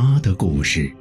他的故事。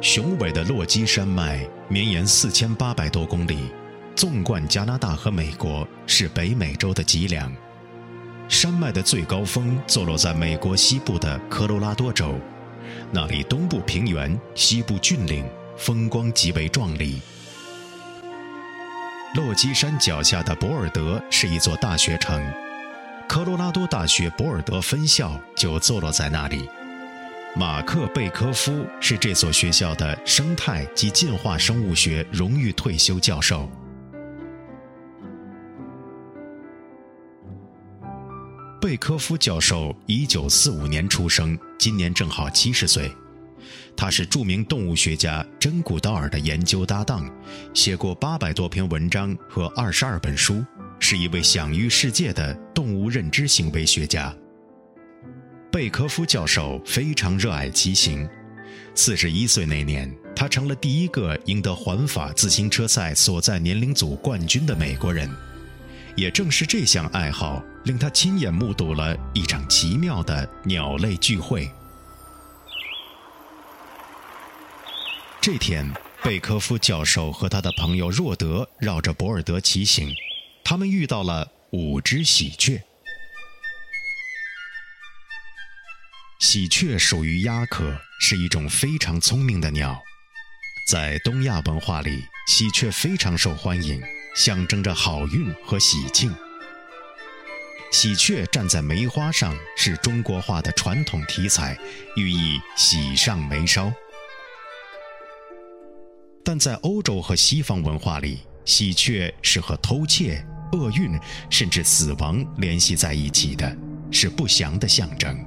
雄伟的落基山脉绵延四千八百多公里，纵贯加拿大和美国，是北美洲的脊梁。山脉的最高峰坐落在美国西部的科罗拉多州，那里东部平原，西部峻岭，风光极为壮丽。落基山脚下的博尔德是一座大学城，科罗拉多大学博尔德分校就坐落在那里。马克·贝科夫是这所学校的生态及进化生物学荣誉退休教授。贝科夫教授1945年出生，今年正好70岁。他是著名动物学家珍·古道尔的研究搭档，写过800多篇文章和22本书，是一位享誉世界的动物认知行为学家。贝科夫教授非常热爱骑行。四十一岁那年，他成了第一个赢得环法自行车赛所在年龄组冠军的美国人。也正是这项爱好，令他亲眼目睹了一场奇妙的鸟类聚会。这天，贝科夫教授和他的朋友若德绕着博尔德骑行，他们遇到了五只喜鹊。喜鹊属于鸦科，是一种非常聪明的鸟。在东亚文化里，喜鹊非常受欢迎，象征着好运和喜庆。喜鹊站在梅花上是中国画的传统题材，寓意喜上眉梢。但在欧洲和西方文化里，喜鹊是和偷窃、厄运甚至死亡联系在一起的，是不祥的象征。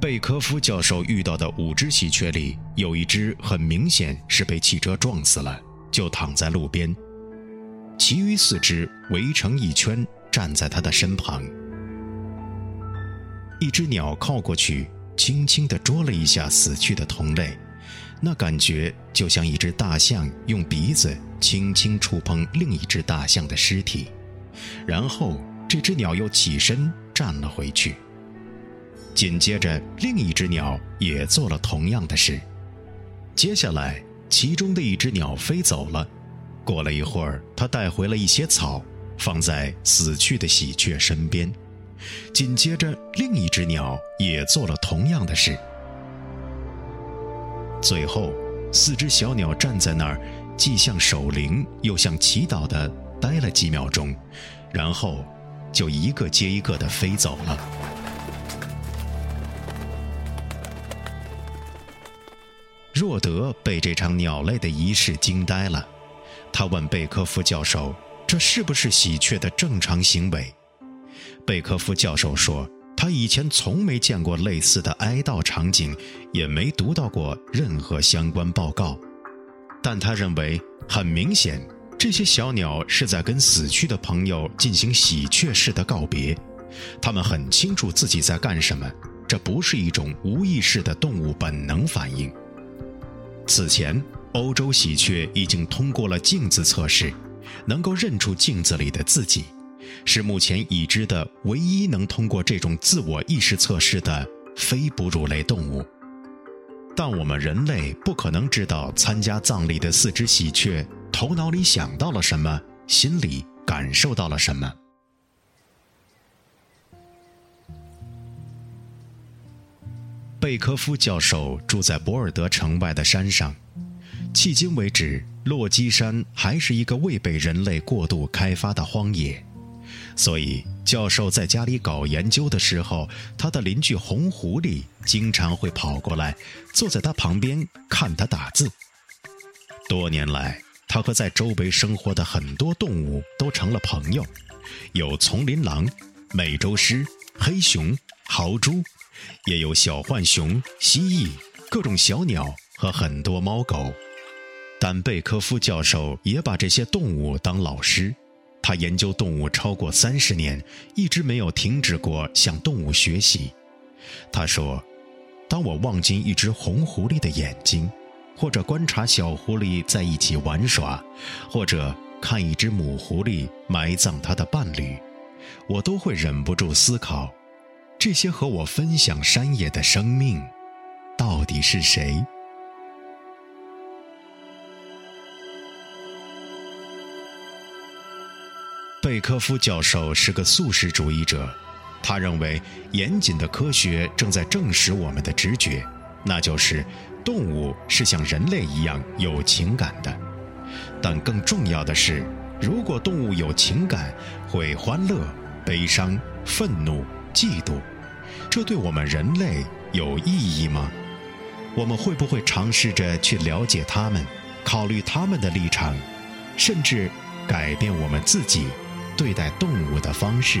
贝科夫教授遇到的五只喜鹊里，有一只很明显是被汽车撞死了，就躺在路边。其余四只围成一圈，站在他的身旁。一只鸟靠过去，轻轻地啄了一下死去的同类，那感觉就像一只大象用鼻子轻轻触碰另一只大象的尸体。然后，这只鸟又起身站了回去。紧接着，另一只鸟也做了同样的事。接下来，其中的一只鸟飞走了。过了一会儿，它带回了一些草，放在死去的喜鹊身边。紧接着，另一只鸟也做了同样的事。最后，四只小鸟站在那儿，既像守灵又像祈祷的待了几秒钟，然后就一个接一个的飞走了。若德被这场鸟类的仪式惊呆了，他问贝科夫教授：“这是不是喜鹊的正常行为？”贝科夫教授说：“他以前从没见过类似的哀悼场景，也没读到过任何相关报告。但他认为，很明显，这些小鸟是在跟死去的朋友进行喜鹊式的告别。他们很清楚自己在干什么，这不是一种无意识的动物本能反应。”此前，欧洲喜鹊已经通过了镜子测试，能够认出镜子里的自己，是目前已知的唯一能通过这种自我意识测试的非哺乳类动物。但我们人类不可能知道参加葬礼的四只喜鹊头脑里想到了什么，心里感受到了什么。贝科夫教授住在博尔德城外的山上，迄今为止，落基山还是一个未被人类过度开发的荒野。所以教授在家里搞研究的时候，他的邻居红狐狸经常会跑过来，坐在他旁边看他打字。多年来，他和在周围生活的很多动物都成了朋友，有丛林狼、美洲狮、黑熊、豪猪，也有小浣熊、蜥蜴、各种小鸟和很多猫狗。但贝科夫教授也把这些动物当老师，他研究动物超过三十年，一直没有停止过向动物学习。他说：“当我望进一只红狐狸的眼睛。”或者观察小狐狸在一起玩耍，或者看一只母狐狸埋葬它的伴侣，我都会忍不住思考：这些和我分享山野的生命，到底是谁？贝科夫教授是个素食主义者，他认为严谨的科学正在证实我们的直觉，那就是。动物是像人类一样有情感的，但更重要的是，如果动物有情感，会欢乐、悲伤、愤怒、嫉妒，这对我们人类有意义吗？我们会不会尝试着去了解他们，考虑他们的立场，甚至改变我们自己对待动物的方式？